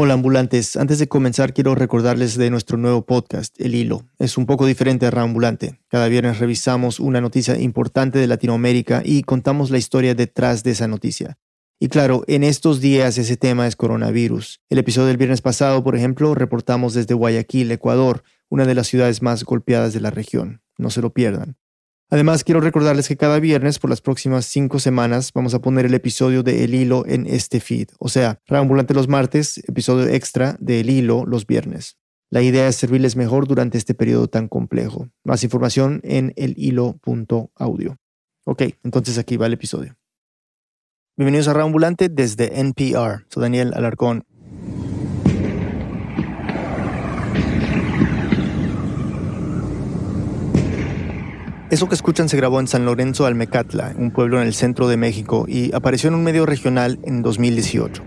Hola ambulantes, antes de comenzar quiero recordarles de nuestro nuevo podcast, El Hilo. Es un poco diferente a Reambulante. Cada viernes revisamos una noticia importante de Latinoamérica y contamos la historia detrás de esa noticia. Y claro, en estos días ese tema es coronavirus. El episodio del viernes pasado, por ejemplo, reportamos desde Guayaquil, Ecuador, una de las ciudades más golpeadas de la región. No se lo pierdan. Además, quiero recordarles que cada viernes por las próximas cinco semanas vamos a poner el episodio de El Hilo en este feed. O sea, Reambulante los martes, episodio extra de El Hilo los viernes. La idea es servirles mejor durante este periodo tan complejo. Más información en elhilo.audio. Ok, entonces aquí va el episodio. Bienvenidos a Reambulante desde NPR. Soy Daniel Alarcón. Eso que escuchan se grabó en San Lorenzo Almecatla, un pueblo en el centro de México, y apareció en un medio regional en 2018.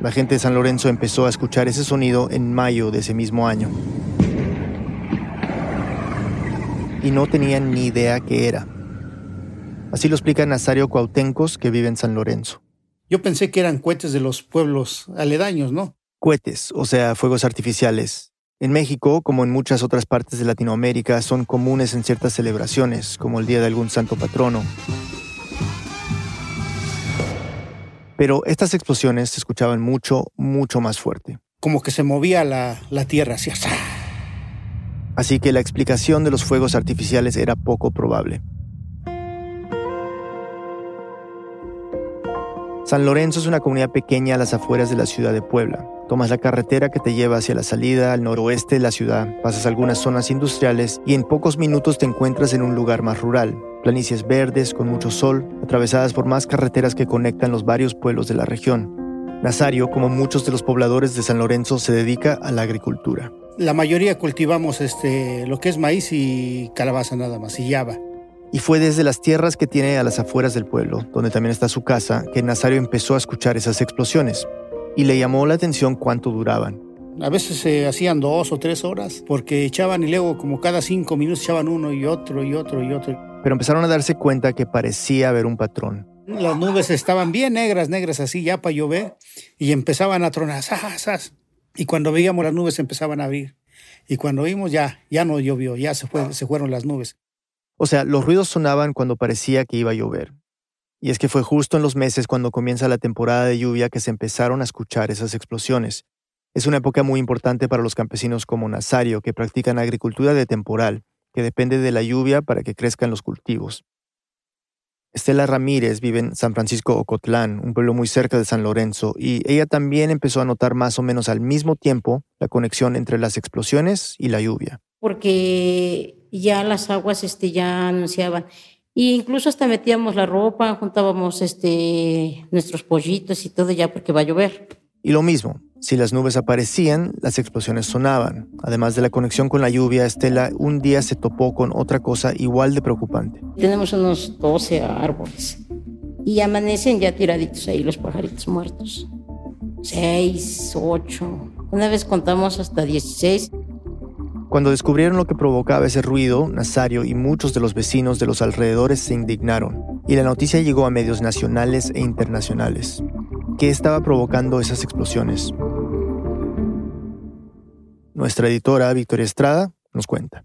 La gente de San Lorenzo empezó a escuchar ese sonido en mayo de ese mismo año. Y no tenían ni idea qué era. Así lo explica Nazario Cuautencos, que vive en San Lorenzo. Yo pensé que eran cohetes de los pueblos aledaños, ¿no? Cohetes, o sea, fuegos artificiales, en México, como en muchas otras partes de Latinoamérica, son comunes en ciertas celebraciones, como el día de algún santo patrono. Pero estas explosiones se escuchaban mucho, mucho más fuerte. Como que se movía la, tierra hacia... Así que la explicación de los fuegos artificiales era poco probable. San Lorenzo es una comunidad pequeña a las afueras de la ciudad de Puebla. Tomas la carretera que te lleva hacia la salida al noroeste de la ciudad, pasas algunas zonas industriales y en pocos minutos te encuentras en un lugar más rural. Planicies verdes con mucho sol, atravesadas por más carreteras que conectan los varios pueblos de la región. Nazario, como muchos de los pobladores de San Lorenzo, se dedica a la agricultura. La mayoría cultivamos este, lo que es maíz y calabaza nada más, y yaba. Y fue desde las tierras que tiene a las afueras del pueblo, donde también está su casa, que Nazario empezó a escuchar esas explosiones y le llamó la atención cuánto duraban. A veces se hacían dos o tres horas porque echaban y luego como cada cinco minutos echaban uno y otro y otro y otro. Pero empezaron a darse cuenta que parecía haber un patrón. Las nubes estaban bien negras, negras así ya para llover y empezaban a tronar. Y cuando veíamos las nubes empezaban a abrir. Y cuando vimos ya, ya no llovió, ya se, fue, se fueron las nubes. O sea, los ruidos sonaban cuando parecía que iba a llover. Y es que fue justo en los meses cuando comienza la temporada de lluvia que se empezaron a escuchar esas explosiones. Es una época muy importante para los campesinos como Nazario, que practican agricultura de temporal, que depende de la lluvia para que crezcan los cultivos. Estela Ramírez vive en San Francisco Ocotlán, un pueblo muy cerca de San Lorenzo, y ella también empezó a notar más o menos al mismo tiempo la conexión entre las explosiones y la lluvia. Porque ya las aguas este, ya anunciaban, y incluso hasta metíamos la ropa, juntábamos este, nuestros pollitos y todo ya porque va a llover. Y lo mismo, si las nubes aparecían, las explosiones sonaban. Además de la conexión con la lluvia, Estela un día se topó con otra cosa igual de preocupante. Tenemos unos 12 árboles y amanecen ya tiraditos ahí los pajaritos muertos. Seis, ocho. Una vez contamos hasta 16 cuando descubrieron lo que provocaba ese ruido, Nazario y muchos de los vecinos de los alrededores se indignaron, y la noticia llegó a medios nacionales e internacionales. ¿Qué estaba provocando esas explosiones? Nuestra editora, Victoria Estrada, nos cuenta.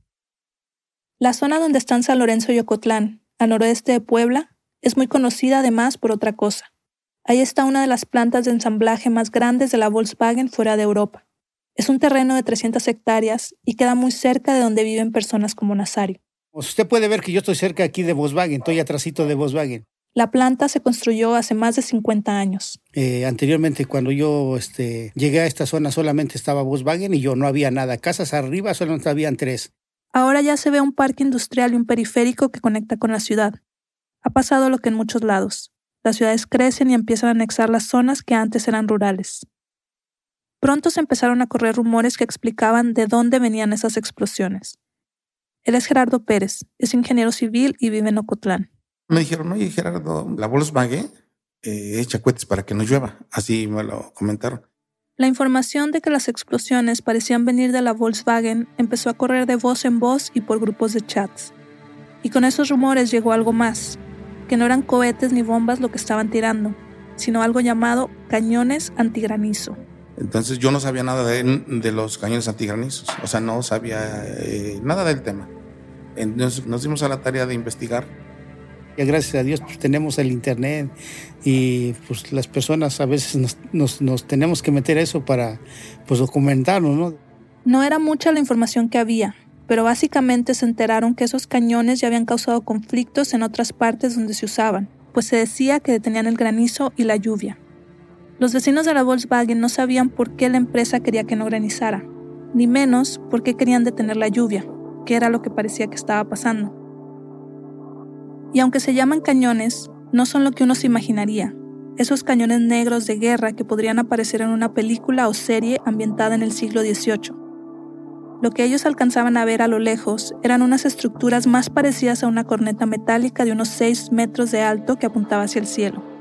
La zona donde están San Lorenzo y Ocotlán, al noroeste de Puebla, es muy conocida además por otra cosa. Ahí está una de las plantas de ensamblaje más grandes de la Volkswagen fuera de Europa. Es un terreno de 300 hectáreas y queda muy cerca de donde viven personas como Nazario. Usted puede ver que yo estoy cerca aquí de Volkswagen, estoy atrásito de Volkswagen. La planta se construyó hace más de 50 años. Eh, anteriormente, cuando yo este, llegué a esta zona, solamente estaba Volkswagen y yo no había nada. Casas arriba solamente habían tres. Ahora ya se ve un parque industrial y un periférico que conecta con la ciudad. Ha pasado lo que en muchos lados. Las ciudades crecen y empiezan a anexar las zonas que antes eran rurales. Pronto se empezaron a correr rumores que explicaban de dónde venían esas explosiones. Él es Gerardo Pérez, es ingeniero civil y vive en Ocotlán. Me dijeron, oye Gerardo, la Volkswagen eh, echa cohetes para que no llueva. Así me lo comentaron. La información de que las explosiones parecían venir de la Volkswagen empezó a correr de voz en voz y por grupos de chats. Y con esos rumores llegó algo más, que no eran cohetes ni bombas lo que estaban tirando, sino algo llamado cañones antigranizo. Entonces yo no sabía nada de, de los cañones antigranizos, o sea, no sabía eh, nada del tema. Entonces nos dimos a la tarea de investigar. Y gracias a Dios pues, tenemos el internet y pues las personas a veces nos, nos, nos tenemos que meter eso para pues documentarnos, ¿no? No era mucha la información que había, pero básicamente se enteraron que esos cañones ya habían causado conflictos en otras partes donde se usaban, pues se decía que detenían el granizo y la lluvia. Los vecinos de la Volkswagen no sabían por qué la empresa quería que no granizara, ni menos por qué querían detener la lluvia, que era lo que parecía que estaba pasando. Y aunque se llaman cañones, no son lo que uno se imaginaría, esos cañones negros de guerra que podrían aparecer en una película o serie ambientada en el siglo XVIII. Lo que ellos alcanzaban a ver a lo lejos eran unas estructuras más parecidas a una corneta metálica de unos 6 metros de alto que apuntaba hacia el cielo.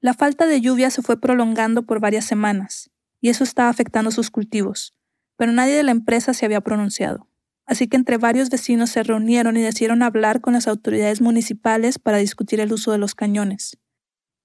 La falta de lluvia se fue prolongando por varias semanas, y eso estaba afectando sus cultivos, pero nadie de la empresa se había pronunciado. Así que entre varios vecinos se reunieron y decidieron hablar con las autoridades municipales para discutir el uso de los cañones.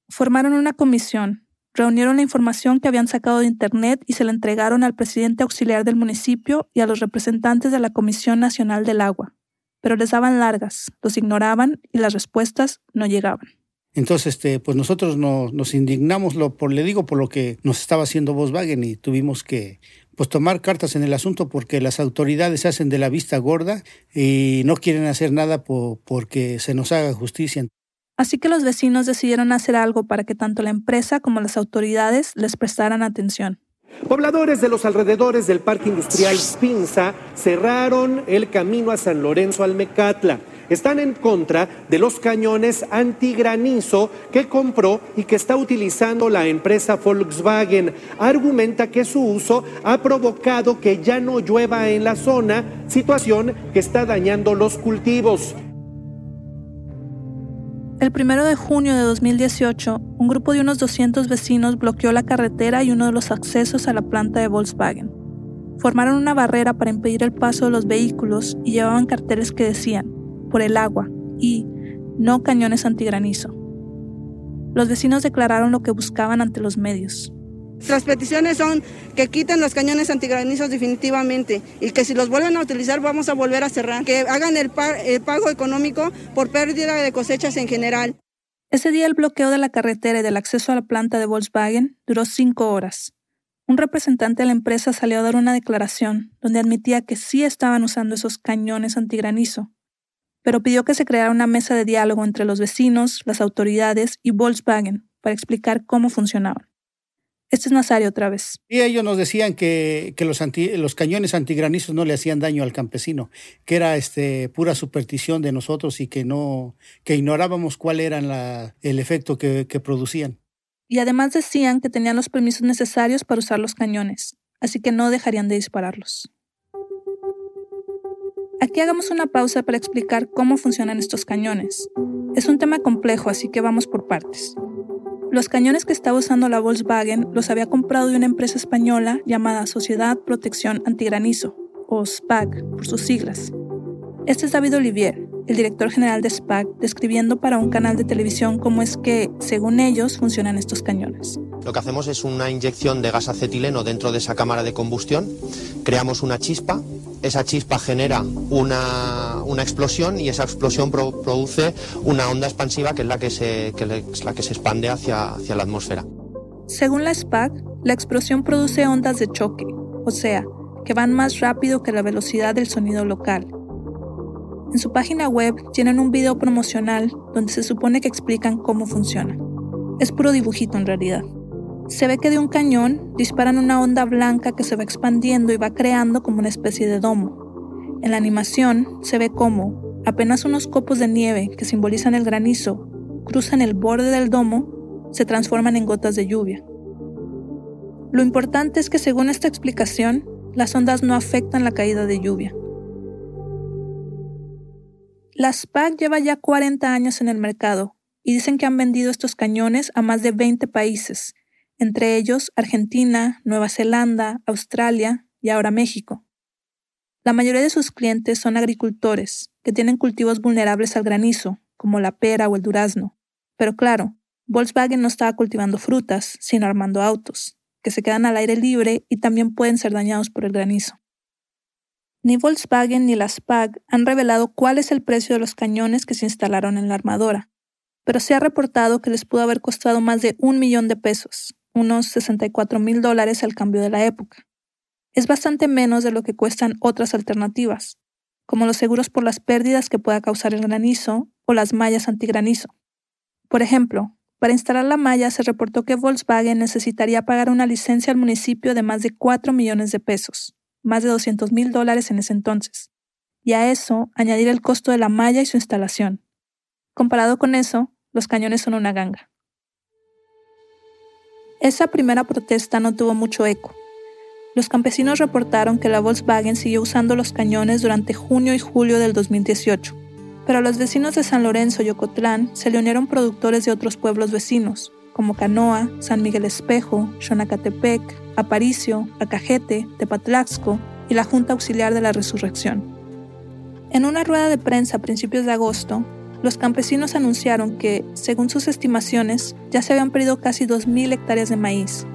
Formaron una comisión, reunieron la información que habían sacado de Internet y se la entregaron al presidente auxiliar del municipio y a los representantes de la Comisión Nacional del Agua, pero les daban largas, los ignoraban y las respuestas no llegaban. Entonces, este, pues nosotros nos indignamos, lo, por, le digo, por lo que nos estaba haciendo Volkswagen y tuvimos que pues tomar cartas en el asunto porque las autoridades se hacen de la vista gorda y no quieren hacer nada porque se nos haga justicia. Así que los vecinos decidieron hacer algo para que tanto la empresa como las autoridades les prestaran atención. Pobladores de los alrededores del parque industrial Pinza cerraron el camino a San Lorenzo Almecatla están en contra de los cañones antigranizo que compró y que está utilizando la empresa Volkswagen. Argumenta que su uso ha provocado que ya no llueva en la zona, situación que está dañando los cultivos. El primero de junio de 2018, un grupo de unos 200 vecinos bloqueó la carretera y uno de los accesos a la planta de Volkswagen. Formaron una barrera para impedir el paso de los vehículos y llevaban carteles que decían, por el agua y no cañones antigranizo. Los vecinos declararon lo que buscaban ante los medios. Nuestras peticiones son que quiten los cañones antigranizos definitivamente y que si los vuelven a utilizar vamos a volver a cerrar, que hagan el, el pago económico por pérdida de cosechas en general. Ese día el bloqueo de la carretera y del acceso a la planta de Volkswagen duró cinco horas. Un representante de la empresa salió a dar una declaración donde admitía que sí estaban usando esos cañones antigranizo, pero pidió que se creara una mesa de diálogo entre los vecinos, las autoridades y Volkswagen para explicar cómo funcionaban. Este es Nazario otra vez. Y ellos nos decían que, los, los cañones antigranizos no le hacían daño al campesino, que era este, pura superstición de nosotros y que no, que ignorábamos cuál era el efecto que, que producían. Y además decían que tenían los permisos necesarios para usar los cañones, así que no dejarían de dispararlos. Aquí hagamos una pausa para explicar cómo funcionan estos cañones. Es un tema complejo, así que vamos por partes. Los cañones que estaba usando la Volkswagen los había comprado de una empresa española llamada Sociedad Protección Antigranizo, o SPAC por sus siglas. Este es David Olivier, el director general de SPAC, describiendo para un canal de televisión cómo es que, según ellos, funcionan estos cañones. Lo que hacemos es una inyección de gas acetileno dentro de esa cámara de combustión, creamos una chispa esa chispa genera una, explosión y esa explosión produce una onda expansiva que es la que se, la que se expande hacia, hacia la atmósfera. Según la SPAC, la explosión produce ondas de choque, o sea, que van más rápido que la velocidad del sonido local. En su página web tienen un video promocional donde se supone que explican cómo funciona. Es puro dibujito en realidad. Se ve que de un cañón disparan una onda blanca que se va expandiendo y va creando como una especie de domo. En la animación se ve cómo apenas unos copos de nieve que simbolizan el granizo cruzan el borde del domo, se transforman en gotas de lluvia. Lo importante es que según esta explicación, las ondas no afectan la caída de lluvia. La SPAC lleva ya 40 años en el mercado y dicen que han vendido estos cañones a más de 20 países entre ellos Argentina, Nueva Zelanda, Australia y ahora México. La mayoría de sus clientes son agricultores, que tienen cultivos vulnerables al granizo, como la pera o el durazno. Pero claro, Volkswagen no estaba cultivando frutas, sino armando autos, que se quedan al aire libre y también pueden ser dañados por el granizo. Ni Volkswagen ni la SPAG han revelado cuál es el precio de los cañones que se instalaron en la armadora, pero se ha reportado que les pudo haber costado más de un millón de pesos, unos 64 mil dólares al cambio de la época. Es bastante menos de lo que cuestan otras alternativas, como los seguros por las pérdidas que pueda causar el granizo o las mallas antigranizo. Por ejemplo, para instalar la malla se reportó que Volkswagen necesitaría pagar una licencia al municipio de más de 4 millones de pesos, más de 200 mil dólares en ese entonces, y a eso añadir el costo de la malla y su instalación. Comparado con eso, los cañones son una ganga. Esa primera protesta no tuvo mucho eco. Los campesinos reportaron que la Volkswagen siguió usando los cañones durante junio y julio del 2018, pero a los vecinos de San Lorenzo y Ocotlán se le unieron productores de otros pueblos vecinos, como Canoa, San Miguel Espejo, Xonacatepec, Aparicio, Acajete, Tepatlaxco y la Junta Auxiliar de la Resurrección. En una rueda de prensa a principios de agosto, los campesinos anunciaron que, según sus estimaciones, ya se habían perdido casi 2.000 hectáreas de maíz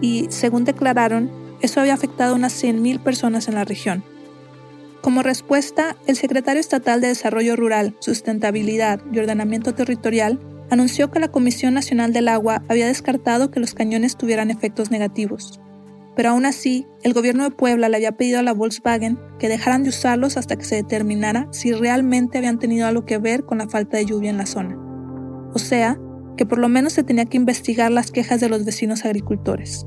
y, según declararon, eso había afectado a unas 100.000 personas en la región. Como respuesta, el secretario estatal de Desarrollo Rural, Sustentabilidad y Ordenamiento Territorial anunció que la Comisión Nacional del Agua había descartado que los cañones tuvieran efectos negativos. Pero aún así, el gobierno de Puebla le había pedido a la Volkswagen que dejaran de usarlos hasta que se determinara si realmente habían tenido algo que ver con la falta de lluvia en la zona. O sea, que por lo menos se tenía que investigar las quejas de los vecinos agricultores.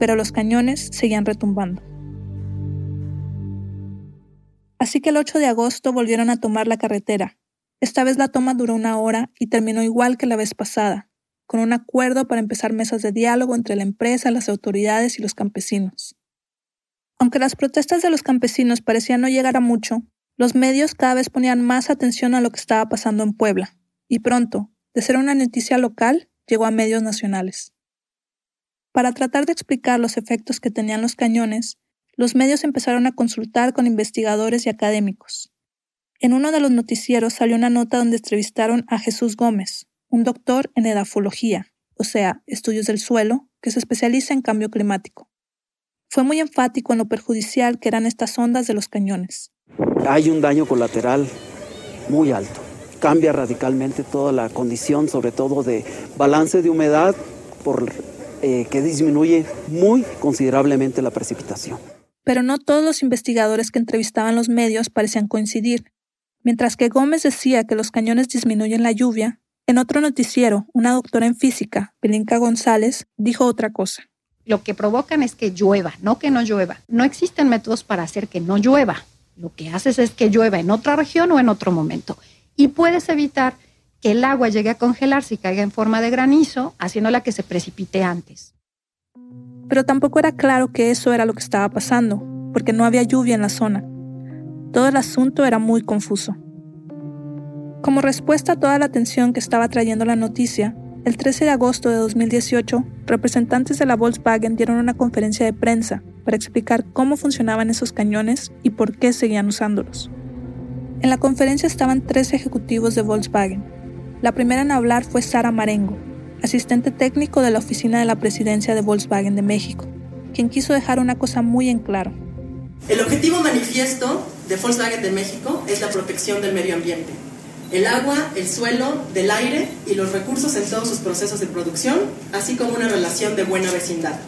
Pero los cañones seguían retumbando. Así que el 8 de agosto volvieron a tomar la carretera. Esta vez la toma duró una hora y terminó igual que la vez pasada, con un acuerdo para empezar mesas de diálogo entre la empresa, las autoridades y los campesinos. Aunque las protestas de los campesinos parecían no llegar a mucho, los medios cada vez ponían más atención a lo que estaba pasando en Puebla, y pronto, de ser una noticia local, llegó a medios nacionales. Para tratar de explicar los efectos que tenían los cañones, los medios empezaron a consultar con investigadores y académicos. En uno de los noticieros salió una nota donde entrevistaron a Jesús Gómez, un doctor en edafología, o sea, estudios del suelo, que se especializa en cambio climático. Fue muy enfático en lo perjudicial que eran estas ondas de los cañones. Hay un daño colateral muy alto. Cambia radicalmente toda la condición, sobre todo de balance de humedad, por, eh, que disminuye muy considerablemente la precipitación. Pero no todos los investigadores que entrevistaban los medios parecían coincidir. Mientras que Gómez decía que los cañones disminuyen la lluvia, en otro noticiero, una doctora en física, Belinka González, dijo otra cosa. Lo que provocan es que llueva, no que no llueva. No existen métodos para hacer que no llueva. Lo que haces es que llueva en otra región o en otro momento. Y puedes evitar que el agua llegue a congelarse y caiga en forma de granizo, haciéndola que se precipite antes. Pero tampoco era claro que eso era lo que estaba pasando, porque no había lluvia en la zona. Todo el asunto era muy confuso. Como respuesta a toda la atención que estaba trayendo la noticia, el 13 de agosto de 2018, representantes de la Volkswagen dieron una conferencia de prensa para explicar cómo funcionaban esos cañones y por qué seguían usándolos. En la conferencia estaban tres ejecutivos de Volkswagen. La primera en hablar fue Sara Marengo, asistente técnico de la oficina de la presidencia de Volkswagen de México, quien quiso dejar una cosa muy en claro. El objetivo manifiesto de Volkswagen de México es la protección del medio ambiente el agua, el suelo, del aire y los recursos en todos sus procesos de producción, así como una relación de buena vecindad.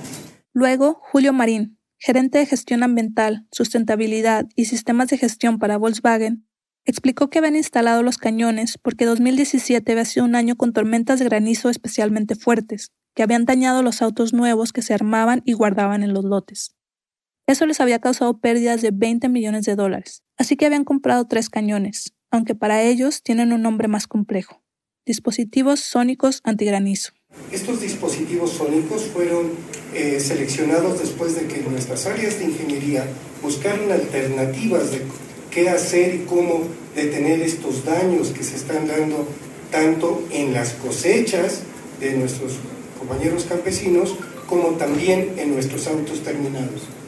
Luego, Julio Marín, gerente de gestión ambiental, sustentabilidad y sistemas de gestión para Volkswagen, explicó que habían instalado los cañones porque 2017 había sido un año con tormentas de granizo especialmente fuertes, que habían dañado los autos nuevos que se armaban y guardaban en los lotes. Eso les había causado pérdidas de 20 millones de dólares, así que habían comprado tres cañones, aunque para ellos tienen un nombre más complejo, dispositivos sónicos antigranizo. Estos dispositivos sónicos fueron eh, seleccionados después de que nuestras áreas de ingeniería buscaron alternativas de qué hacer y cómo detener estos daños que se están dando tanto en las cosechas de nuestros compañeros campesinos como también en nuestros autos terminados.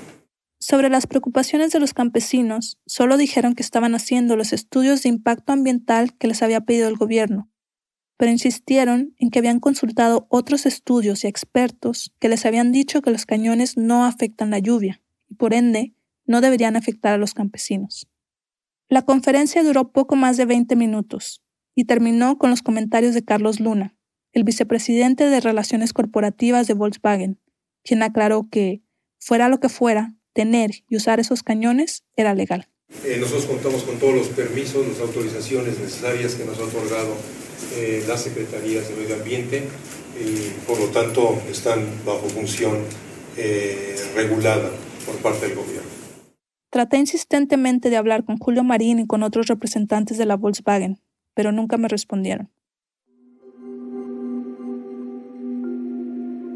Sobre las preocupaciones de los campesinos, solo dijeron que estaban haciendo los estudios de impacto ambiental que les había pedido el gobierno, pero insistieron en que habían consultado otros estudios y expertos que les habían dicho que los cañones no afectan la lluvia y por ende no deberían afectar a los campesinos. La conferencia duró poco más de 20 minutos y terminó con los comentarios de Carlos Luna, el vicepresidente de Relaciones Corporativas de Volkswagen, quien aclaró que, fuera lo que fuera, tener y usar esos cañones era legal. Eh, nosotros contamos con todos los permisos, las autorizaciones necesarias que nos ha otorgado eh, las secretarías de medio ambiente y por lo tanto están bajo función eh, regulada por parte del gobierno. Traté insistentemente de hablar con Julio Marín y con otros representantes de la Volkswagen, pero nunca me respondieron.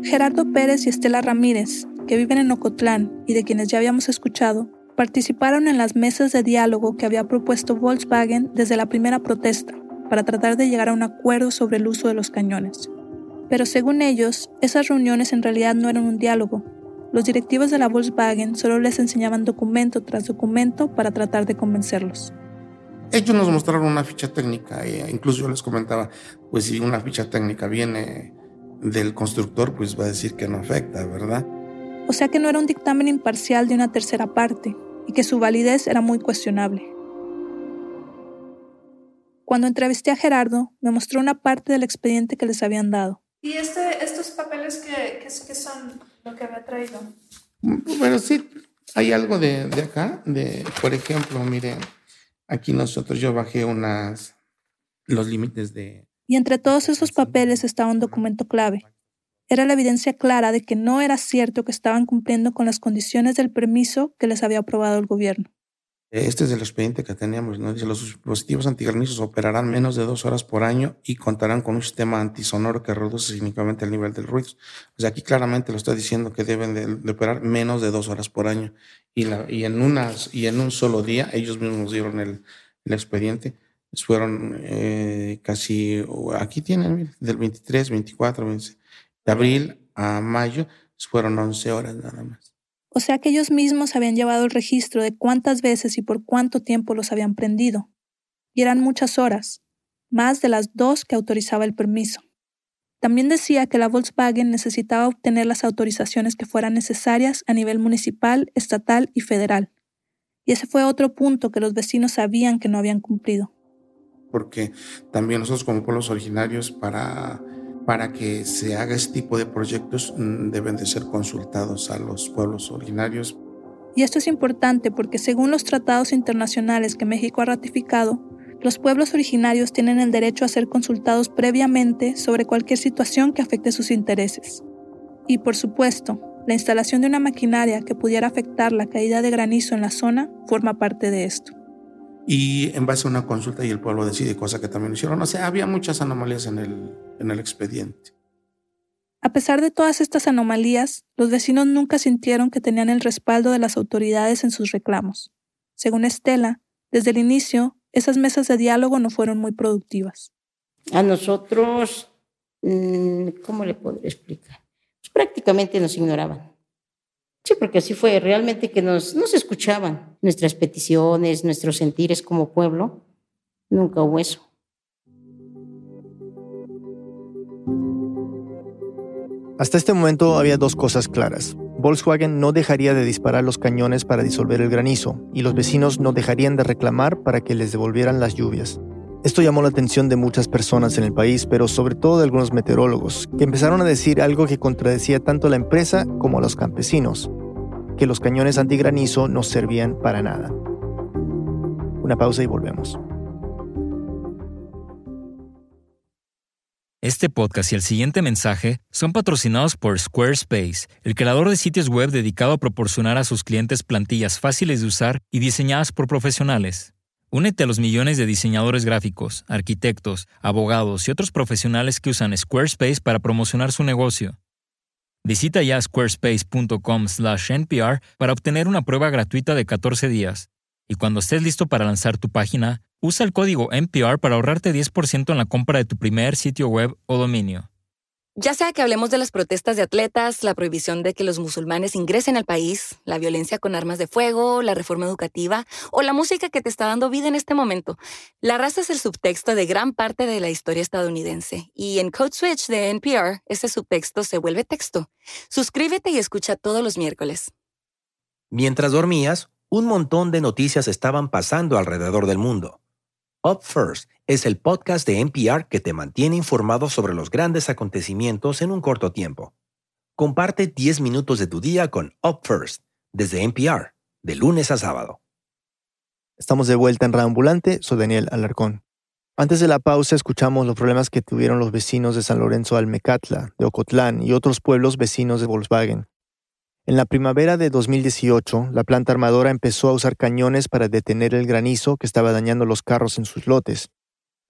Gerardo Pérez y Estela Ramírez, que viven en Ocotlán y de quienes ya habíamos escuchado, participaron en las mesas de diálogo que había propuesto Volkswagen desde la primera protesta, para tratar de llegar a un acuerdo sobre el uso de los cañones. Pero según ellos, esas reuniones en realidad no eran un diálogo. Los directivos de la Volkswagen solo les enseñaban documento tras documento para tratar de convencerlos. Ellos nos mostraron una ficha técnica, e incluso yo les comentaba, pues si una ficha técnica viene del constructor, pues va a decir que no afecta, ¿verdad? O sea que no era un dictamen imparcial de una tercera parte y que su validez era muy cuestionable. Cuando entrevisté a Gerardo, me mostró una parte del expediente que les habían dado. ¿Y este, estos papeles qué, son lo que había traído? Bueno, sí, hay algo de, de acá, de, por ejemplo, miren, aquí nosotros yo bajé unas, los límites de... Y entre todos esos papeles estaba un documento clave. Era la evidencia clara de que no era cierto que estaban cumpliendo con las condiciones del permiso que les había aprobado el gobierno. Este es el expediente que teníamos, ¿no? Dice, los dispositivos antigranizos operarán menos de dos horas por año y contarán con un sistema antisonoro que reduce significativamente el nivel del ruido. O sea, aquí claramente lo está diciendo que deben de, operar menos de dos horas por año. Y, la, y, en unas, y en un solo día, ellos mismos dieron el, el expediente, fueron eh, casi, aquí tienen, del 23, 24, de abril a mayo, fueron 11 horas nada más. O sea que ellos mismos habían llevado el registro de cuántas veces y por cuánto tiempo los habían prendido. Y eran muchas horas, más de las dos que autorizaba el permiso. También decía que la Volkswagen necesitaba obtener las autorizaciones que fueran necesarias a nivel municipal, estatal y federal. Y ese fue otro punto que los vecinos sabían que no habían cumplido. Porque también nosotros como pueblos originarios para para que se haga este tipo de proyectos mm, deben de ser consultados a los pueblos originarios. Y esto es importante porque según los tratados internacionales que México ha ratificado, los pueblos originarios tienen el derecho a ser consultados previamente sobre cualquier situación que afecte sus intereses. Y por supuesto, la instalación de una maquinaria que pudiera afectar la caída de granizo en la zona forma parte de esto y en base a una consulta y el pueblo decide, cosa que también hicieron. O sea, había muchas anomalías en el, en el expediente. A pesar de todas estas anomalías, los vecinos nunca sintieron que tenían el respaldo de las autoridades en sus reclamos. Según Estela, desde el inicio, esas mesas de diálogo no fueron muy productivas. A nosotros, mm, ¿cómo le podría explicar? Pues prácticamente nos ignoraban. Sí, porque así fue, realmente que nos, nos escuchaban nuestras peticiones, nuestros sentires como pueblo. Nunca hubo eso. Hasta este momento había dos cosas claras. Volkswagen no dejaría de disparar los cañones para disolver el granizo y los vecinos no dejarían de reclamar para que les devolvieran las lluvias. Esto llamó la atención de muchas personas en el país, pero sobre todo de algunos meteorólogos, que empezaron a decir algo que contradecía tanto a la empresa como a los campesinos, que los cañones antigranizo no servían para nada. Una pausa y volvemos. Este podcast y el siguiente mensaje son patrocinados por Squarespace, el creador de sitios web dedicado a proporcionar a sus clientes plantillas fáciles de usar y diseñadas por profesionales. Únete a los millones de diseñadores gráficos, arquitectos, abogados y otros profesionales que usan Squarespace para promocionar su negocio. Visita ya squarespace.com/npr para obtener una prueba gratuita de 14 días. Y cuando estés listo para lanzar tu página, usa el código NPR para ahorrarte 10% en la compra de tu primer sitio web o dominio. Ya sea que hablemos de las protestas de atletas, la prohibición de que los musulmanes ingresen al país, la violencia con armas de fuego, la reforma educativa o la música que te está dando vida en este momento, la raza es el subtexto de gran parte de la historia estadounidense y en Code Switch de NPR ese subtexto se vuelve texto. Suscríbete y escucha todos los miércoles. Mientras dormías, un montón de noticias estaban pasando alrededor del mundo. Up First es el podcast de NPR que te mantiene informado sobre los grandes acontecimientos en un corto tiempo. Comparte 10 minutos de tu día con Up First desde NPR, de lunes a sábado. Estamos de vuelta en Reambulante, soy Daniel Alarcón. Antes de la pausa escuchamos los problemas que tuvieron los vecinos de San Lorenzo Almecatla, de Ocotlán y otros pueblos vecinos de Volkswagen. En la primavera de 2018, la planta armadora empezó a usar cañones para detener el granizo que estaba dañando los carros en sus lotes.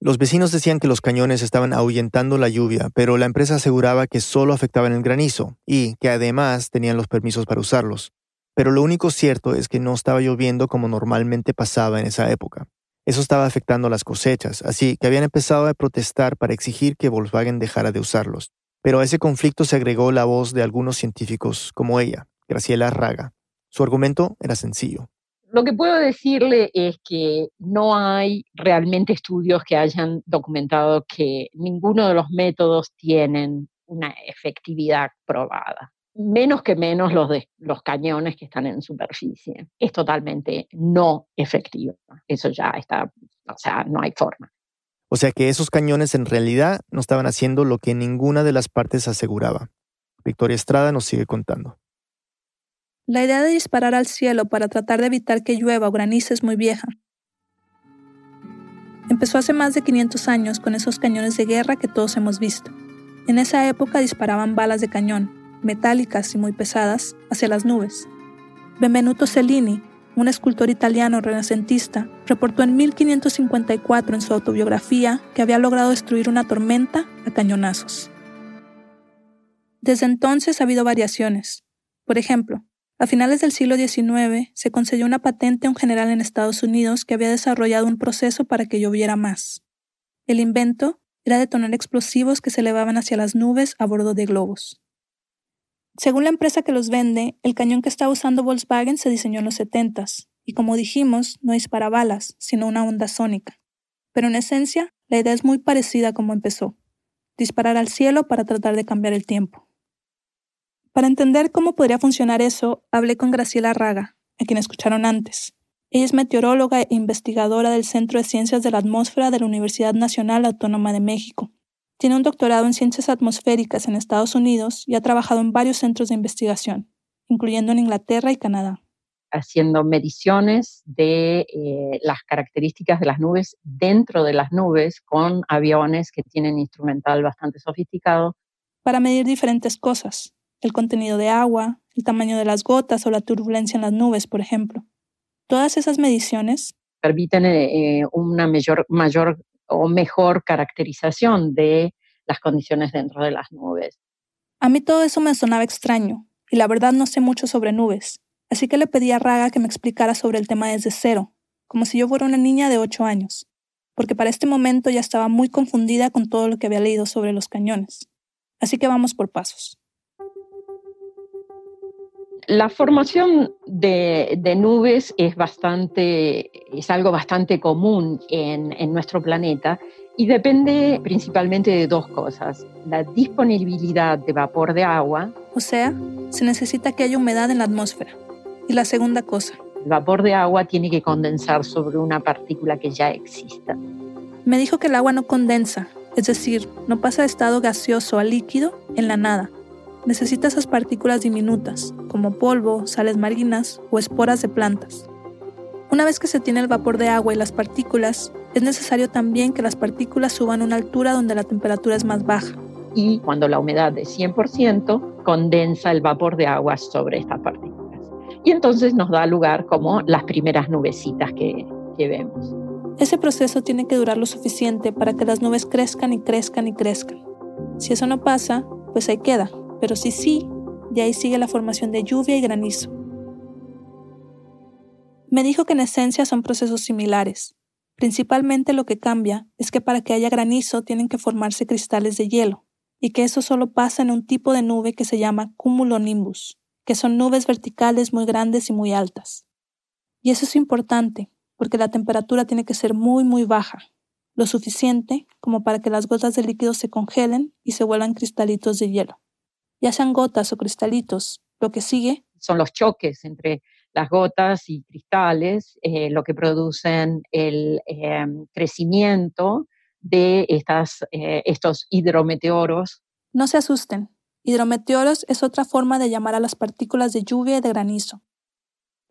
Los vecinos decían que los cañones estaban ahuyentando la lluvia, pero la empresa aseguraba que solo afectaban el granizo y que además tenían los permisos para usarlos. Pero lo único cierto es que no estaba lloviendo como normalmente pasaba en esa época. Eso estaba afectando las cosechas, así que habían empezado a protestar para exigir que Volkswagen dejara de usarlos. Pero a ese conflicto se agregó la voz de algunos científicos, como ella, Graciela Raga. Su argumento era sencillo. Lo que puedo decirle es que no hay realmente estudios que hayan documentado que ninguno de los métodos tienen una efectividad probada. Menos que menos los de los cañones que están en superficie. Es totalmente no efectivo. Eso ya está, o sea, no hay forma. O sea que esos cañones en realidad no estaban haciendo lo que ninguna de las partes aseguraba. Victoria Estrada nos sigue contando. La idea de disparar al cielo para tratar de evitar que llueva o granice es muy vieja. Empezó hace más de 500 años con esos cañones de guerra que todos hemos visto. En esa época disparaban balas de cañón, metálicas y muy pesadas, hacia las nubes. Benvenuto Cellini, un escultor italiano renacentista, reportó en 1554 en su autobiografía que había logrado destruir una tormenta a cañonazos. Desde entonces ha habido variaciones. Por ejemplo, a finales del siglo XIX se concedió una patente a un general en Estados Unidos que había desarrollado un proceso para que lloviera más. El invento era detonar explosivos que se elevaban hacia las nubes a bordo de globos. Según la empresa que los vende, el cañón que estaba usando Volkswagen se diseñó en los 70 y como dijimos, no dispara balas, sino una onda sónica. Pero en esencia, la idea es muy parecida a como empezó. Disparar al cielo para tratar de cambiar el tiempo. Para entender cómo podría funcionar eso, hablé con Graciela Raga, a quien escucharon antes. Ella es meteoróloga e investigadora del Centro de Ciencias de la Atmósfera de la Universidad Nacional Autónoma de México. Tiene un doctorado en ciencias atmosféricas en Estados Unidos y ha trabajado en varios centros de investigación, incluyendo en Inglaterra y Canadá. Haciendo mediciones de eh, las características de las nubes dentro de las nubes con aviones que tienen instrumental bastante sofisticado. Para medir diferentes cosas, el contenido de agua, el tamaño de las gotas o la turbulencia en las nubes, por ejemplo. Todas esas mediciones permiten eh, una mayor, mayor o mejor caracterización de las condiciones dentro de las nubes. A mí todo eso me sonaba extraño, y la verdad no sé mucho sobre nubes, así que le pedí a Raga que me explicara sobre el tema desde cero, como si yo fuera una niña de ocho años, porque para este momento ya estaba muy confundida con todo lo que había leído sobre los cañones. Así que vamos por pasos. La formación de, nubes es, bastante, es algo bastante común en, en nuestro planeta y depende principalmente de dos cosas. La disponibilidad de vapor de agua. O sea, se necesita que haya humedad en la atmósfera. Y la segunda cosa. El vapor de agua tiene que condensar sobre una partícula que ya exista. Me dijo que el agua no condensa, es decir, no pasa de estado gaseoso a líquido en la nada, necesita esas partículas diminutas, como polvo, sales marinas o esporas de plantas. Una vez que se tiene el vapor de agua y las partículas, es necesario también que las partículas suban a una altura donde la temperatura es más baja. Y cuando la humedad es 100%, condensa el vapor de agua sobre estas partículas. Y entonces nos da lugar como las primeras nubecitas que, que vemos. Ese proceso tiene que durar lo suficiente para que las nubes crezcan y crezcan y crezcan. Si eso no pasa, pues ahí queda, pero si sí, de ahí sigue la formación de lluvia y granizo. Me dijo que en esencia son procesos similares. Principalmente lo que cambia es que para que haya granizo tienen que formarse cristales de hielo, y que eso solo pasa en un tipo de nube que se llama cumulonimbus, que son nubes verticales muy grandes y muy altas. Y eso es importante, porque la temperatura tiene que ser muy, muy baja, lo suficiente como para que las gotas de líquido se congelen y se vuelvan cristalitos de hielo. Ya sean gotas o cristalitos, lo que sigue son los choques entre las gotas y cristales, eh, lo que producen el em, crecimiento de estas, eh, estos hidrometeoros. No se asusten. Hidrometeoros es otra forma de llamar a las partículas de lluvia y de granizo.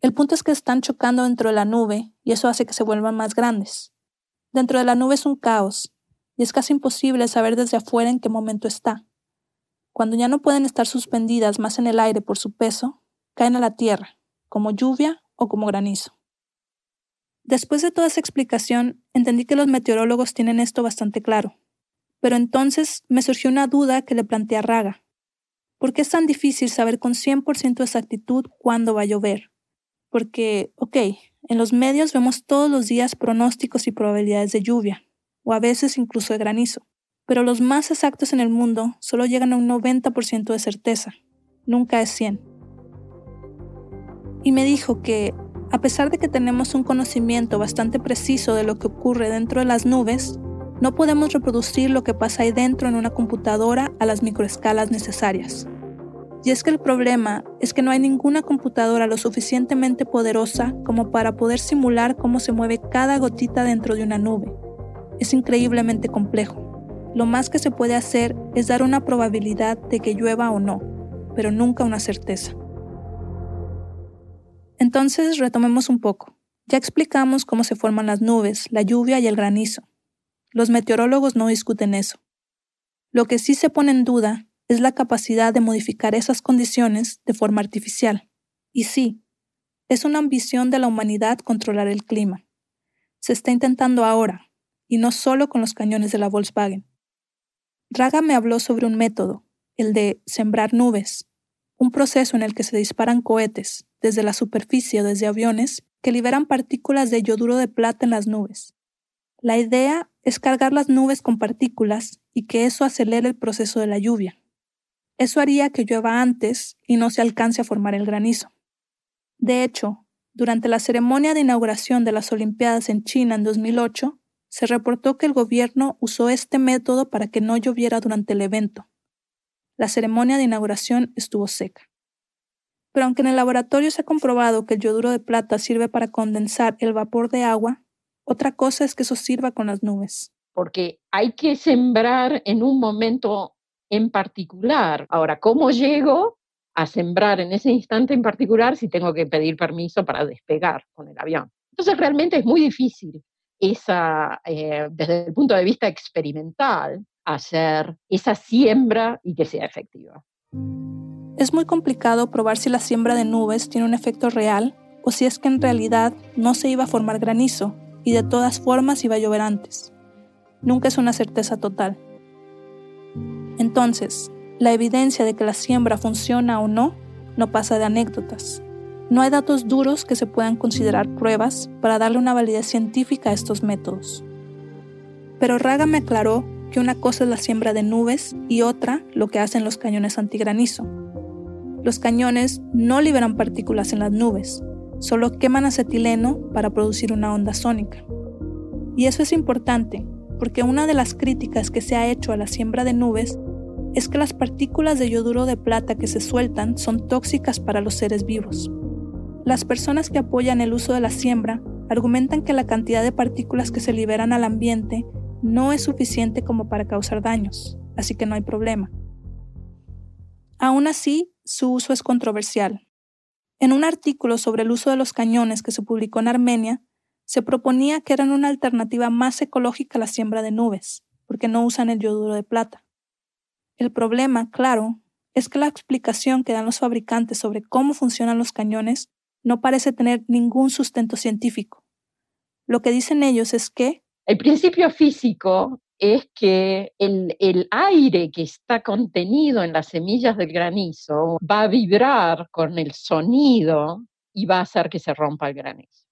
El punto es que están chocando dentro de la nube y eso hace que se vuelvan más grandes. Dentro de la nube es un caos y es casi imposible saber desde afuera en qué momento está. Cuando ya no pueden estar suspendidas más en el aire por su peso, caen a la tierra, como lluvia o como granizo. Después de toda esa explicación, entendí que los meteorólogos tienen esto bastante claro. Pero entonces me surgió una duda que le planteé a Raga. ¿Por qué es tan difícil saber con 100% de exactitud cuándo va a llover? Porque, ok, en los medios vemos todos los días pronósticos y probabilidades de lluvia, o a veces incluso de granizo, pero los más exactos en el mundo solo llegan a un 90% de certeza, nunca es 100. Y me dijo que, a pesar de que tenemos un conocimiento bastante preciso de lo que ocurre dentro de las nubes, no podemos reproducir lo que pasa ahí dentro en una computadora a las microescalas necesarias. Y es que el problema es que no hay ninguna computadora lo suficientemente poderosa como para poder simular cómo se mueve cada gotita dentro de una nube. Es increíblemente complejo. Lo más que se puede hacer es dar una probabilidad de que llueva o no, pero nunca una certeza. Entonces retomemos un poco. Ya explicamos cómo se forman las nubes, la lluvia y el granizo. Los meteorólogos no discuten eso. Lo que sí se pone en duda es la capacidad de modificar esas condiciones de forma artificial. Y sí, es una ambición de la humanidad controlar el clima. Se está intentando ahora, y no solo con los cañones de la Volkswagen. Raga me habló sobre un método, el de sembrar nubes, un proceso en el que se disparan cohetes desde la superficie o desde aviones que liberan partículas de yoduro de plata en las nubes. La idea es cargar las nubes con partículas y que eso acelere el proceso de la lluvia. Eso haría que llueva antes y no se alcance a formar el granizo. De hecho, durante la ceremonia de inauguración de las Olimpiadas en China en 2008, se reportó que el gobierno usó este método para que no lloviera durante el evento. La ceremonia de inauguración estuvo seca. Pero aunque en el laboratorio se ha comprobado que el yoduro de plata sirve para condensar el vapor de agua, otra cosa es que eso sirva con las nubes. Porque hay que sembrar en un momento en particular. Ahora, ¿cómo llego a sembrar en ese instante en particular si tengo que pedir permiso para despegar con el avión? Entonces, realmente es muy difícil esa, eh, desde el punto de vista experimental, hacer esa siembra y que sea efectiva. Es muy complicado probar si la siembra de nubes tiene un efecto real o si es que en realidad no se iba a formar granizo y de todas formas iba a llover antes. Nunca es una certeza total. Entonces, la evidencia de que la siembra funciona o no no pasa de anécdotas. No hay datos duros que se puedan considerar pruebas para darle una validez científica a estos métodos. Pero Raga me aclaró que una cosa es la siembra de nubes y otra lo que hacen los cañones antigranizo. Los cañones no liberan partículas en las nubes, solo queman acetileno para producir una onda sónica. Y eso es importante, porque una de las críticas que se ha hecho a la siembra de nubes es que las partículas de yoduro de plata que se sueltan son tóxicas para los seres vivos. Las personas que apoyan el uso de la siembra argumentan que la cantidad de partículas que se liberan al ambiente no es suficiente como para causar daños, así que no hay problema. Aún así, su uso es controversial. En un artículo sobre el uso de los cañones que se publicó en Armenia, se proponía que eran una alternativa más ecológica a la siembra de nubes, porque no usan el yoduro de plata. El problema, claro, es que la explicación que dan los fabricantes sobre cómo funcionan los cañones no parece tener ningún sustento científico. Lo que dicen ellos es que... El principio físico es que el, el, aire que está contenido en las semillas del granizo va a vibrar con el sonido y va a hacer que se rompa el granizo.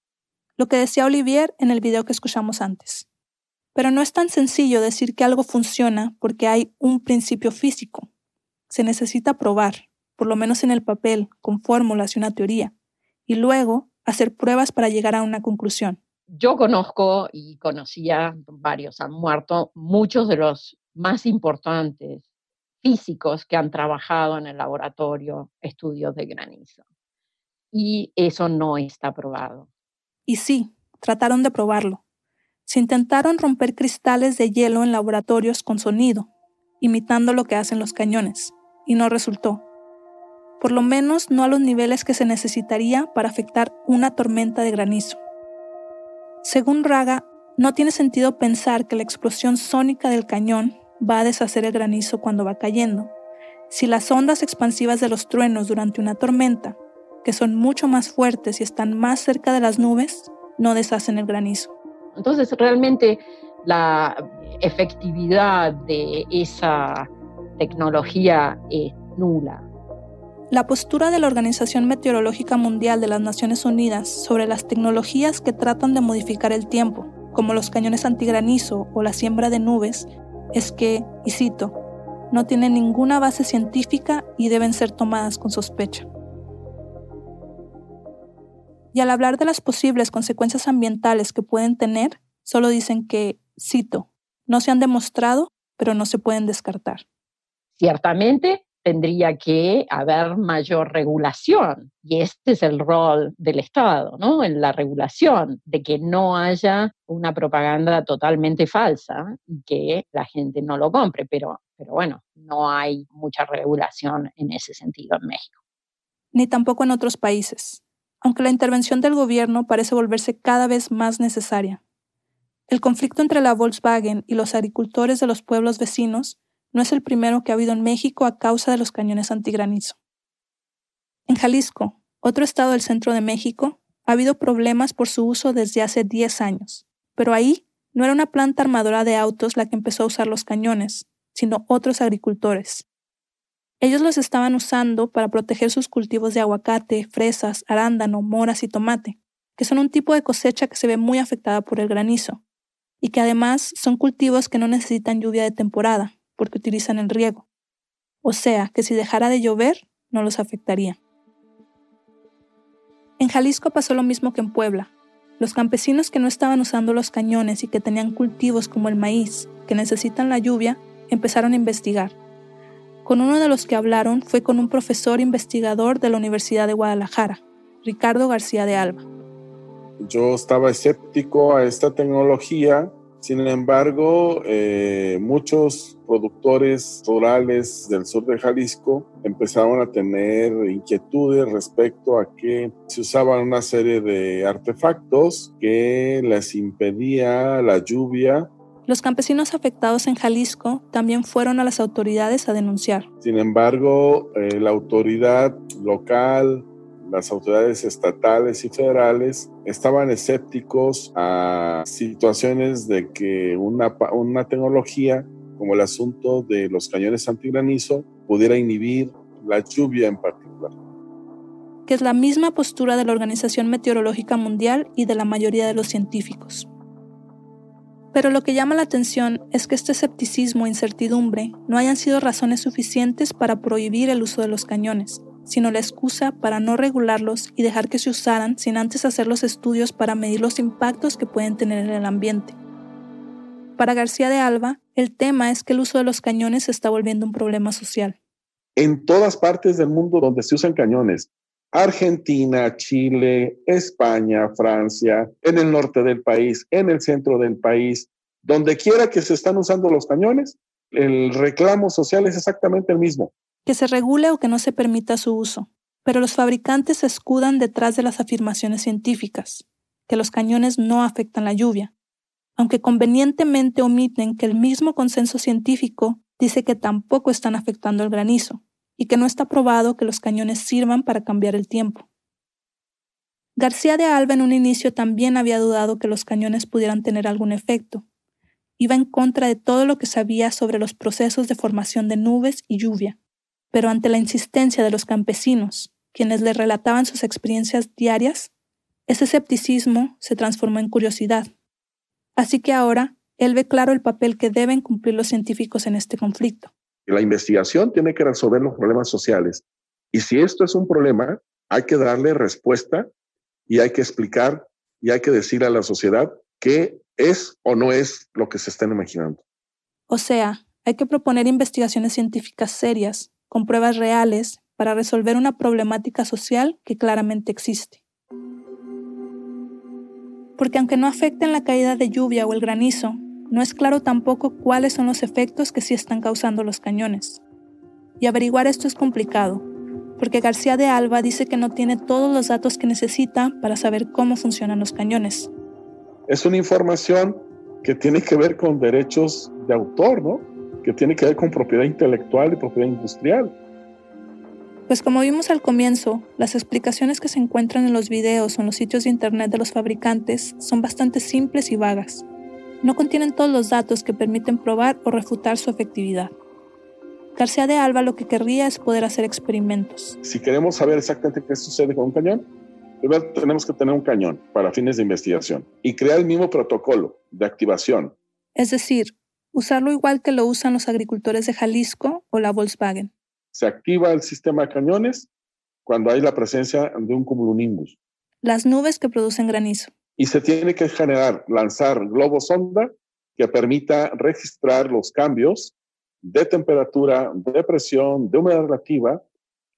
Lo que decía Olivier en el video que escuchamos antes. Pero no es tan sencillo decir que algo funciona porque hay un principio físico. Se necesita probar, por lo menos en el papel, con fórmulas y una teoría, y luego hacer pruebas para llegar a una conclusión. Yo conozco y conocía, varios han muerto, muchos de los más importantes físicos que han trabajado en el laboratorio estudios de granizo. Y eso no está probado. Y sí, trataron de probarlo. Se intentaron romper cristales de hielo en laboratorios con sonido, imitando lo que hacen los cañones, y no resultó. Por lo menos no a los niveles que se necesitaría para afectar una tormenta de granizo. Según Raga, no tiene sentido pensar que la explosión sónica del cañón va a deshacer el granizo cuando va cayendo, si las ondas expansivas de los truenos durante una tormenta, que son mucho más fuertes y están más cerca de las nubes, no deshacen el granizo. Entonces, realmente la efectividad de esa tecnología es nula. La postura de la Organización Meteorológica Mundial de las Naciones Unidas sobre las tecnologías que tratan de modificar el tiempo, como los cañones antigranizo o la siembra de nubes, es que, y cito, no tienen ninguna base científica y deben ser tomadas con sospecha. Y al hablar de las posibles consecuencias ambientales que pueden tener, solo dicen que, cito, no se han demostrado, pero no se pueden descartar. Ciertamente tendría que haber mayor regulación y este es el rol del Estado, ¿no? En la regulación, de que no haya una propaganda totalmente falsa y que la gente no lo compre, pero, pero bueno, no hay mucha regulación en ese sentido en México. Ni tampoco en otros países aunque la intervención del gobierno parece volverse cada vez más necesaria. El conflicto entre la Volkswagen y los agricultores de los pueblos vecinos no es el primero que ha habido en México a causa de los cañones antigranizo. En Jalisco, otro estado del centro de México, ha habido problemas por su uso desde hace 10 años, pero ahí no era una planta armadora de autos la que empezó a usar los cañones, sino otros agricultores. Ellos los estaban usando para proteger sus cultivos de aguacate, fresas, arándano, moras y tomate, que son un tipo de cosecha que se ve muy afectada por el granizo, y que además son cultivos que no necesitan lluvia de temporada, porque utilizan el riego. O sea, que si dejara de llover, no los afectaría. En Jalisco pasó lo mismo que en Puebla. Los campesinos que no estaban usando los cañones y que tenían cultivos como el maíz, que necesitan la lluvia, empezaron a investigar con uno de los que hablaron fue con un profesor investigador de la Universidad de Guadalajara, Ricardo García de Alba. Yo estaba escéptico a esta tecnología, sin embargo, eh, muchos productores rurales del sur de Jalisco empezaron a tener inquietudes respecto a que se usaban una serie de artefactos que les impedía la lluvia los campesinos afectados en Jalisco también fueron a las autoridades a denunciar. Sin embargo, eh, la autoridad local, las autoridades estatales y federales estaban escépticos a situaciones de que una, una tecnología como el asunto de los cañones antigranizo pudiera inhibir la lluvia en particular. Que es la misma postura de la Organización Meteorológica Mundial y de la mayoría de los científicos. Pero lo que llama la atención es que este escepticismo e incertidumbre no hayan sido razones suficientes para prohibir el uso de los cañones, sino la excusa para no regularlos y dejar que se usaran sin antes hacer los estudios para medir los impactos que pueden tener en el ambiente. Para García de Alba, el tema es que el uso de los cañones se está volviendo un problema social. En todas partes del mundo donde se usan cañones, Argentina, Chile, España, Francia, en el norte del país, en el centro del país, donde quiera que se están usando los cañones, el reclamo social es exactamente el mismo. Que se regule o que no se permita su uso. Pero los fabricantes se escudan detrás de las afirmaciones científicas, que los cañones no afectan la lluvia, aunque convenientemente omiten que el mismo consenso científico dice que tampoco están afectando el granizo y que no está probado que los cañones sirvan para cambiar el tiempo. García de Alba en un inicio también había dudado que los cañones pudieran tener algún efecto. Iba en contra de todo lo que sabía sobre los procesos de formación de nubes y lluvia, pero ante la insistencia de los campesinos, quienes le relataban sus experiencias diarias, ese escepticismo se transformó en curiosidad. Así que ahora Él ve claro el papel que deben cumplir los científicos en este conflicto. La investigación tiene que resolver los problemas sociales. Y si esto es un problema, hay que darle respuesta y hay que explicar y hay que decirle a la sociedad qué es o no es lo que se están imaginando. O sea, hay que proponer investigaciones científicas serias, con pruebas reales, para resolver una problemática social que claramente existe. Porque aunque no afecten la caída de lluvia o el granizo, no es claro tampoco cuáles son los efectos que sí están causando los cañones. Y averiguar esto es complicado, porque García de Alba dice que no tiene todos los datos que necesita para saber cómo funcionan los cañones. Es una información que tiene que ver con derechos de autor, ¿no? Que tiene que ver con propiedad intelectual y propiedad industrial. Pues como vimos al comienzo, las explicaciones que se encuentran en los videos o en los sitios de internet de los fabricantes son bastante simples y vagas. No contienen todos los datos que permiten probar o refutar su efectividad. García de Alba lo que querría es poder hacer experimentos. Si queremos saber exactamente qué sucede con un cañón, primero tenemos que tener un cañón para fines de investigación y crear el mismo protocolo de activación. Es decir, usarlo igual que lo usan los agricultores de Jalisco o la Volkswagen se activa el sistema de cañones cuando hay la presencia de un cumulonimbus. Las nubes que producen granizo. Y se tiene que generar, lanzar globos sonda que permita registrar los cambios de temperatura, de presión, de humedad relativa,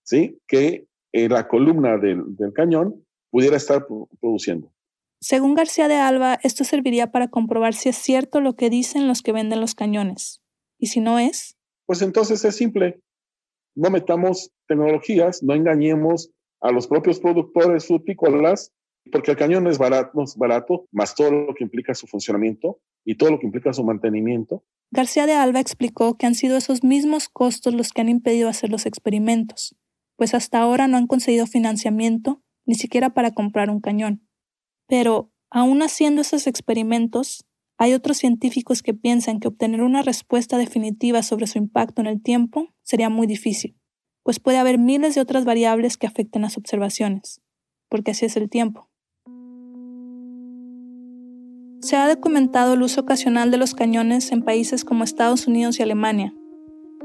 ¿sí? que eh, la columna del, del cañón pudiera estar produciendo. Según García de Alba, esto serviría para comprobar si es cierto lo que dicen los que venden los cañones. ¿Y si no es? Pues entonces es simple no metamos tecnologías, no engañemos a los propios productores frutícolas, porque el cañón es barato, es barato, más todo lo que implica su funcionamiento y todo lo que implica su mantenimiento. García de Alba explicó que han sido esos mismos costos los que han impedido hacer los experimentos, pues hasta ahora no han conseguido financiamiento ni siquiera para comprar un cañón. Pero, aún haciendo esos experimentos, hay otros científicos que piensan que obtener una respuesta definitiva sobre su impacto en el tiempo sería muy difícil, pues puede haber miles de otras variables que afecten las observaciones, porque así es el tiempo. Se ha documentado el uso ocasional de los cañones en países como Estados Unidos y Alemania,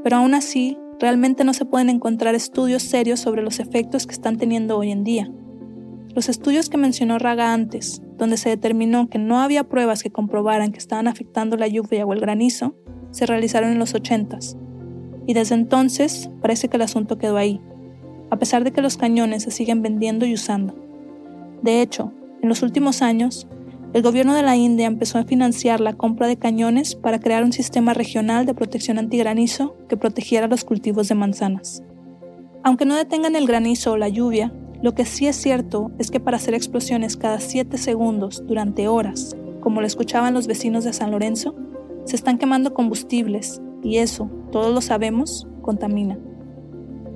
pero aún así realmente no se pueden encontrar estudios serios sobre los efectos que están teniendo hoy en día. Los estudios que mencionó Raga antes, donde se determinó que no había pruebas que comprobaran que estaban afectando la lluvia o el granizo, se realizaron en los 80 y desde entonces parece que el asunto quedó ahí, a pesar de que los cañones se siguen vendiendo y usando. De hecho, en los últimos años, el gobierno de la India empezó a financiar la compra de cañones para crear un sistema regional de protección antigranizo que protegiera los cultivos de manzanas. Aunque no detengan el granizo o la lluvia, lo que sí es cierto es que para hacer explosiones cada 7 segundos durante horas, como lo escuchaban los vecinos de San Lorenzo, se están quemando combustibles y eso, todos lo sabemos, contamina.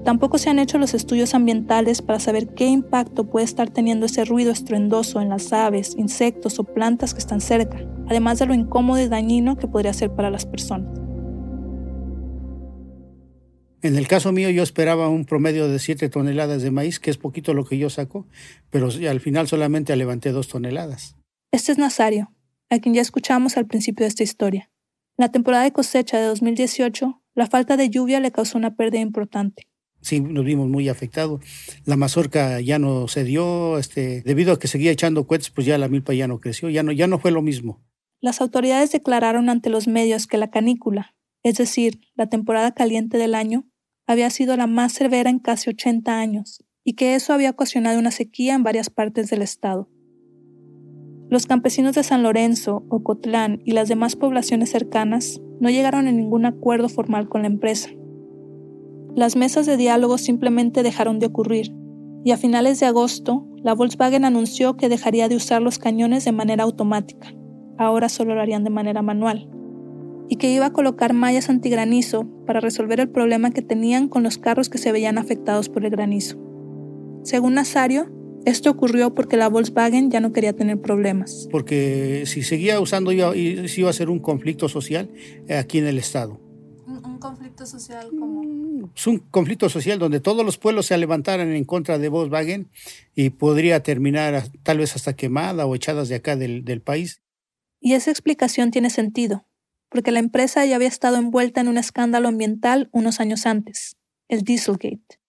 Tampoco se han hecho los estudios ambientales para saber qué impacto puede estar teniendo ese ruido estruendoso en las aves, insectos o plantas que están cerca, además de lo incómodo y dañino que podría ser para las personas. En el caso mío yo esperaba un promedio de 7 toneladas de maíz, que es poquito lo que yo saco, pero al final solamente levanté 2 toneladas. Este es Nazario, a quien ya escuchamos al principio de esta historia. En la temporada de cosecha de 2018, la falta de lluvia le causó una pérdida importante. Sí, nos vimos muy afectados. La mazorca ya no se dio, este, debido a que seguía echando cohetes, pues ya la milpa ya no creció, ya no, ya no fue lo mismo. Las autoridades declararon ante los medios que la canícula, es decir, la temporada caliente del año, había sido la más severa en casi 80 años y que eso había ocasionado una sequía en varias partes del estado. Los campesinos de San Lorenzo, Ocotlán y las demás poblaciones cercanas no llegaron a ningún acuerdo formal con la empresa. Las mesas de diálogo simplemente dejaron de ocurrir y a finales de agosto la Volkswagen anunció que dejaría de usar los cañones de manera automática. Ahora solo lo harían de manera manual y que iba a colocar mallas antigranizo para resolver el problema que tenían con los carros que se veían afectados por el granizo. Según Nazario, esto ocurrió porque la Volkswagen ya no quería tener problemas. Porque si seguía usando iba, iba a ser un conflicto social aquí en el Estado. ¿Un, conflicto social como...? Es un conflicto social donde todos los pueblos se levantaran en contra de Volkswagen y podría terminar tal vez hasta quemada o echadas de acá del, del país. Y esa explicación tiene sentido, porque la empresa ya había estado envuelta en un escándalo ambiental unos años antes, el Dieselgate.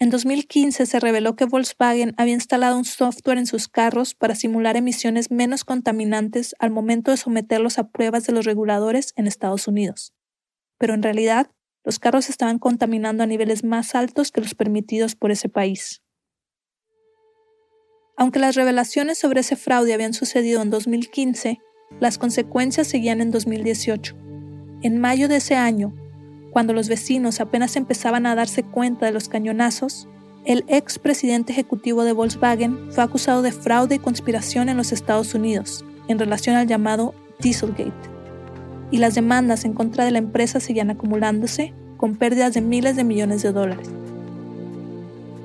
En 2015 se reveló que Volkswagen había instalado un software en sus carros para simular emisiones menos contaminantes al momento de someterlos a pruebas de los reguladores en Estados Unidos. Pero en realidad, los carros estaban contaminando a niveles más altos que los permitidos por ese país. Aunque las revelaciones sobre ese fraude habían sucedido en 2015, las consecuencias seguían en 2018. En mayo de ese año, cuando los vecinos apenas empezaban a darse cuenta de los cañonazos, el ex presidente ejecutivo de Volkswagen fue acusado de fraude y conspiración en los Estados Unidos en relación al llamado Dieselgate. Y las demandas en contra de la empresa seguían acumulándose con pérdidas de miles de millones de dólares.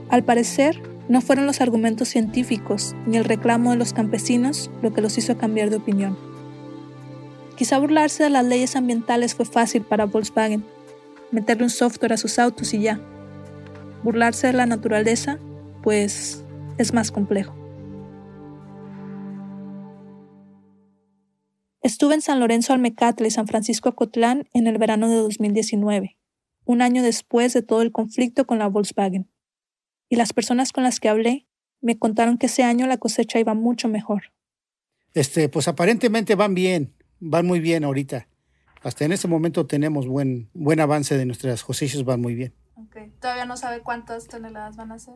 Al parecer, no fueron los argumentos científicos ni el reclamo de los campesinos lo que los hizo cambiar de opinión. Quizá burlarse de las leyes ambientales fue fácil para Volkswagen, meterle un software a sus autos y ya. Burlarse de la naturaleza, pues es más complejo. Estuve en San Lorenzo Almecatla y San Francisco Acotlán en el verano de 2019, un año después de todo el conflicto con la Volkswagen. Y las personas con las que hablé me contaron que ese año la cosecha iba mucho mejor. Este, pues aparentemente van bien, van muy bien ahorita hasta en este momento tenemos buen, buen avance de nuestras cosechas, van muy bien. Okay. ¿Todavía no sabe cuántas toneladas van a ser?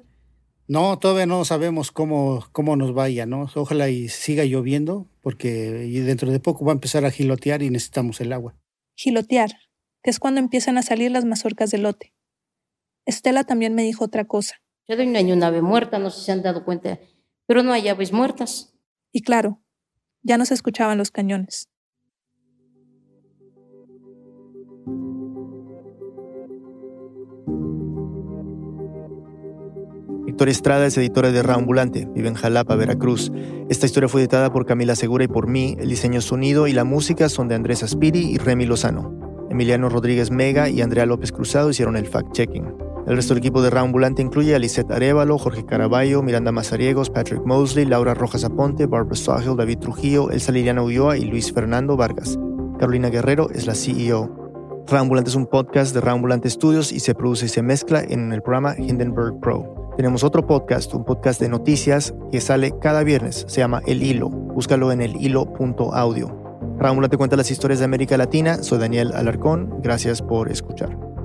No, todavía no sabemos cómo, cómo nos vaya, ¿no? Ojalá y siga lloviendo, porque dentro de poco va a empezar a gilotear y necesitamos el agua. Gilotear, que es cuando empiezan a salir las mazorcas de lote. Estela también me dijo otra cosa. Ya doy un año una ave muerta, no sé si se han dado cuenta, pero no hay aves muertas. Y claro, ya no se escuchaban los cañones. Victoria Estrada es editora de Raambulante, vive en Jalapa, Veracruz. Esta historia fue editada por Camila Segura y por mí. El diseño sonido y la música son de Andrés Aspiri y Remy Lozano. Emiliano Rodríguez Mega y Andrea López Cruzado hicieron el fact-checking. El resto del equipo de Raambulante incluye a Lisette Arevalo, Jorge Caraballo, Miranda Mazariegos, Patrick Mosley, Laura Rojas Aponte, Barbara Sahel, David Trujillo, Elsa Liliana Ulloa y Luis Fernando Vargas. Carolina Guerrero es la CEO. Raambulante es un podcast de Raambulante Studios y se produce y se mezcla en el programa Hindenburg Pro. Tenemos otro podcast, un podcast de noticias que sale cada viernes. Se llama El Hilo. Búscalo en el hilo.audio. Raúl te cuenta las historias de América Latina. Soy Daniel Alarcón. Gracias por escuchar.